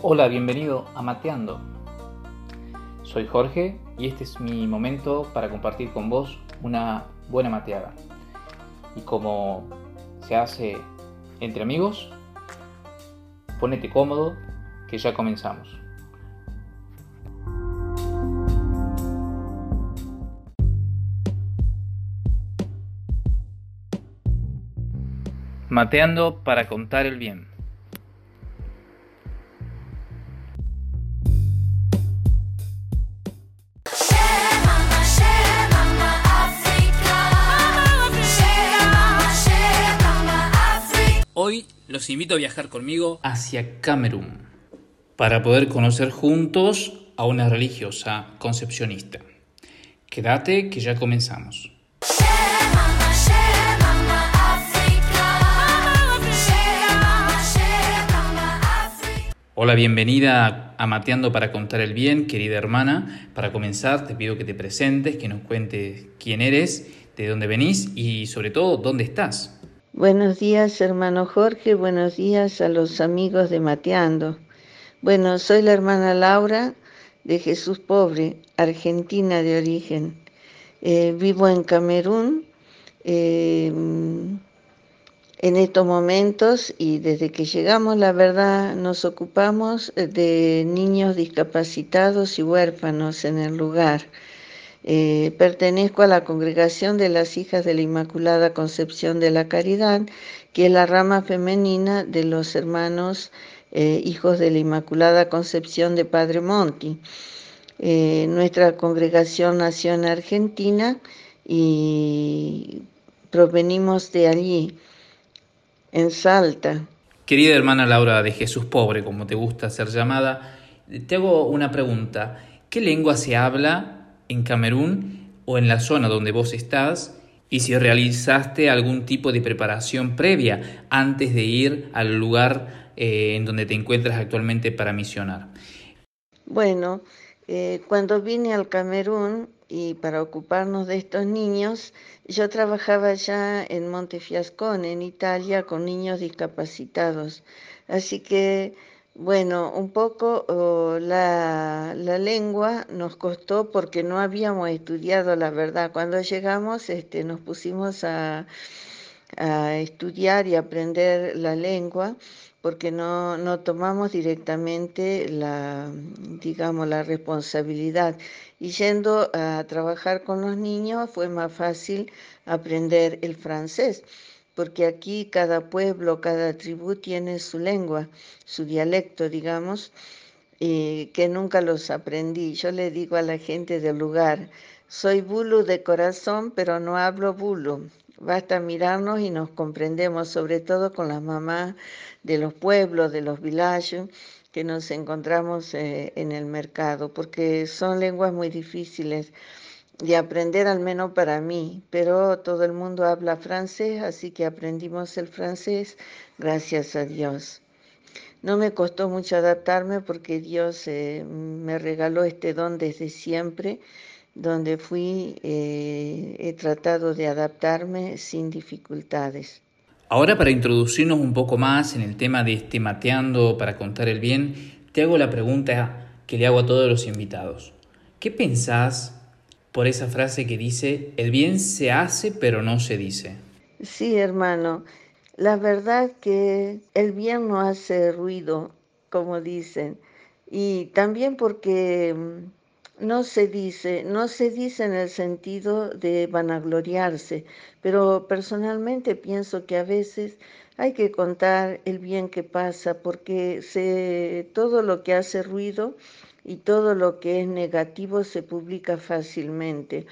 Hola, bienvenido a Mateando. Soy Jorge y este es mi momento para compartir con vos una buena mateada. Y como se hace entre amigos, ponete cómodo que ya comenzamos. Mateando para contar el bien. Los invito a viajar conmigo hacia Camerún para poder conocer juntos a una religiosa concepcionista. Quédate que ya comenzamos. Hola, bienvenida a Mateando para contar el bien, querida hermana. Para comenzar, te pido que te presentes, que nos cuentes quién eres, de dónde venís y sobre todo dónde estás. Buenos días, hermano Jorge. Buenos días a los amigos de Mateando. Bueno, soy la hermana Laura de Jesús Pobre, argentina de origen. Eh, vivo en Camerún eh, en estos momentos y desde que llegamos, la verdad, nos ocupamos de niños discapacitados y huérfanos en el lugar. Eh, pertenezco a la congregación de las hijas de la Inmaculada Concepción de la Caridad, que es la rama femenina de los hermanos eh, hijos de la Inmaculada Concepción de Padre Monti. Eh, nuestra congregación nació en Argentina y provenimos de allí, en Salta. Querida hermana Laura de Jesús Pobre, como te gusta ser llamada, te hago una pregunta. ¿Qué lengua se habla en Camerún o en la zona donde vos estás y si realizaste algún tipo de preparación previa antes de ir al lugar eh, en donde te encuentras actualmente para misionar. Bueno, eh, cuando vine al Camerún y para ocuparnos de estos niños, yo trabajaba ya en Montefiascone, en Italia, con niños discapacitados. Así que bueno, un poco la, lengua nos costó porque no habíamos estudiado la verdad. Cuando llegamos este, nos pusimos a, estudiar y aprender la lengua porque no, no, tomamos directamente la, digamos, la responsabilidad. Y yendo a trabajar con los niños fue más fácil aprender el francés porque aquí cada pueblo, cada tribu tiene su lengua, su dialecto, digamos, que nunca los aprendí. Yo le digo a la gente del lugar, soy bulu de corazón, pero no hablo bulu. Basta mirarnos y nos comprendemos, sobre todo con las mamás de los pueblos, de los villages que nos encontramos eh, en el mercado, porque son lenguas muy difíciles de aprender al menos para mí, pero todo el mundo habla francés, así que aprendimos el francés, gracias a Dios. No me costó mucho adaptarme porque Dios eh, me regaló este don desde siempre, donde fui, eh, he tratado de adaptarme sin dificultades. Ahora para introducirnos un poco más en el tema de este mateando para contar el bien, te hago la pregunta que le hago a todos los invitados. ¿Qué pensás por esa frase que dice, el bien se hace pero no se dice. Sí, hermano, la verdad que el bien no hace ruido, como dicen, y también porque mm, no se dice, no se dice en el sentido de vanagloriarse, pero personalmente pienso que a veces hay que contar el bien que pasa, porque se, todo lo que hace ruido y todo lo que es negativo se publica fácilmente.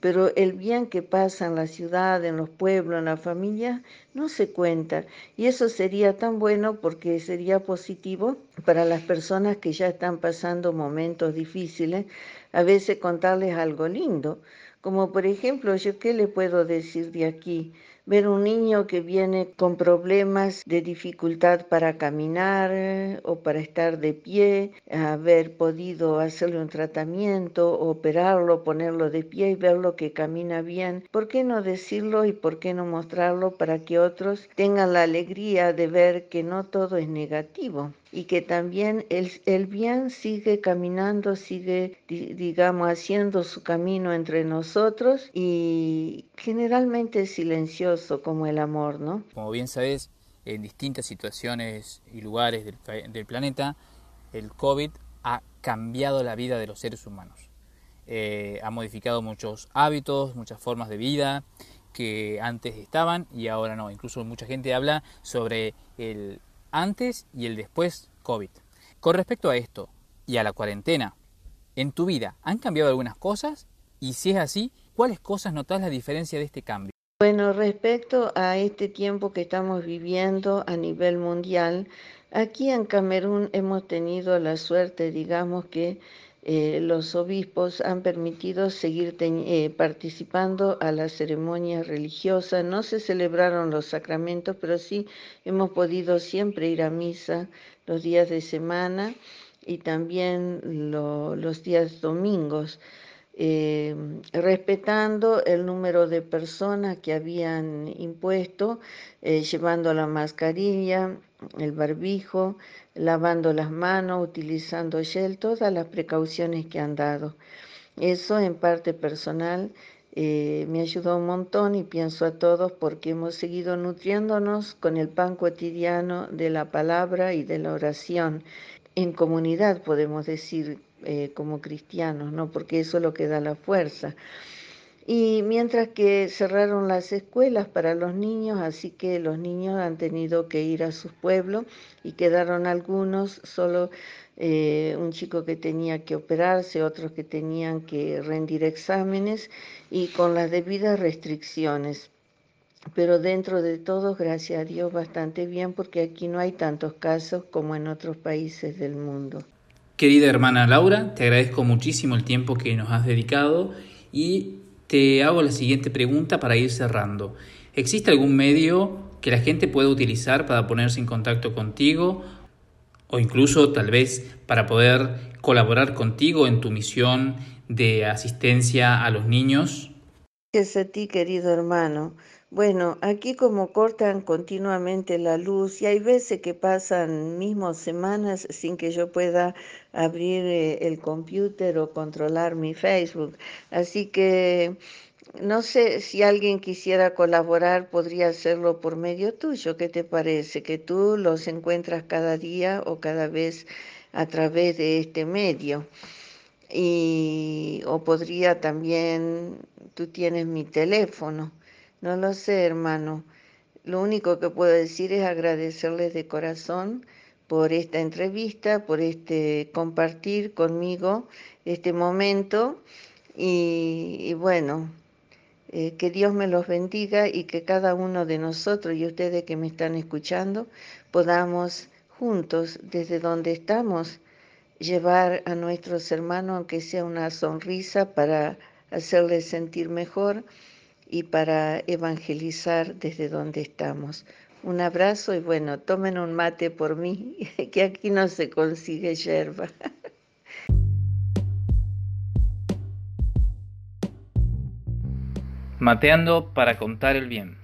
Pero el bien que pasa en la ciudad, en los pueblos, en la familia, no se cuenta. Y eso sería tan bueno porque sería positivo para las personas que ya están pasando momentos difíciles, a veces contarles algo lindo. Como por ejemplo, yo qué le puedo decir de aquí, ver un niño que viene con problemas de dificultad para caminar o para estar de pie, haber podido hacerle un tratamiento, operarlo, ponerlo de pie y verlo que camina bien. ¿Por qué no decirlo y por qué no mostrarlo para que otros tengan la alegría de ver que no todo es negativo? Y que también el, el bien sigue caminando, sigue, digamos, haciendo su camino entre nosotros y generalmente silencioso como el amor, ¿no? Como bien sabes, en distintas situaciones y lugares del, del planeta, el COVID ha cambiado la vida de los seres humanos. Eh, ha modificado muchos hábitos, muchas formas de vida que antes estaban y ahora no. Incluso mucha gente habla sobre el antes y el después COVID. Con respecto a esto y a la cuarentena, ¿en tu vida han cambiado algunas cosas? Y si es así, ¿cuáles cosas notas la diferencia de este cambio? Bueno, respecto a este tiempo que estamos viviendo a nivel mundial, aquí en Camerún hemos tenido la suerte, digamos, que eh, los obispos han permitido seguir eh, participando a las ceremonias religiosas. No se celebraron los sacramentos, pero sí hemos podido siempre ir a misa los días de semana y también los días domingos. Eh, respetando el número de personas que habían impuesto, llevando la mascarilla, el barbijo, lavando las manos, utilizando gel, todas las precauciones que han dado. Eso en parte personal eh, me ayudó un montón y pienso a todos porque hemos seguido nutriéndonos con el pan cotidiano de la palabra y de la oración. En comunidad podemos decir eh, como cristianos, ¿no? porque eso es lo que da la fuerza. Y mientras que cerraron las escuelas para los niños, así que los niños han tenido que ir a sus pueblos y quedaron algunos, solo eh, un chico que tenía que operarse, otros que tenían que rendir exámenes y con las debidas restricciones. Pero dentro de todo, gracias a Dios, bastante bien porque aquí no hay tantos casos como en otros países del mundo. Querida hermana Laura, te agradezco muchísimo el tiempo que nos has dedicado y te hago la siguiente pregunta para ir cerrando. ¿Existe algún medio que la gente pueda utilizar para ponerse en contacto contigo o incluso tal vez para poder colaborar contigo en tu misión de asistencia a los niños? Es a ti, querido hermano. Bueno, aquí como cortan continuamente la luz y hay veces que pasan mismos semanas sin que yo pueda abrir eh, el computer o controlar mi Facebook. Así que no sé si alguien quisiera colaborar, podría hacerlo por medio tuyo. ¿Qué te parece? Que tú los encuentras cada día o cada vez a través de este medio. Y, o podría también, tú tienes mi teléfono no lo sé, hermano. Lo único que puedo decir es agradecerles de corazón por esta entrevista, por este compartir conmigo este momento y, bueno, eh, que Dios me los bendiga y que cada uno de nosotros y ustedes que me están escuchando podamos juntos desde donde estamos llevar a nuestros hermanos aunque sea una sonrisa para hacerles sentir mejor y para evangelizar desde donde estamos. Un abrazo y bueno, tomen un mate por mí, que aquí no se consigue yerba. Mateando para contar el bien.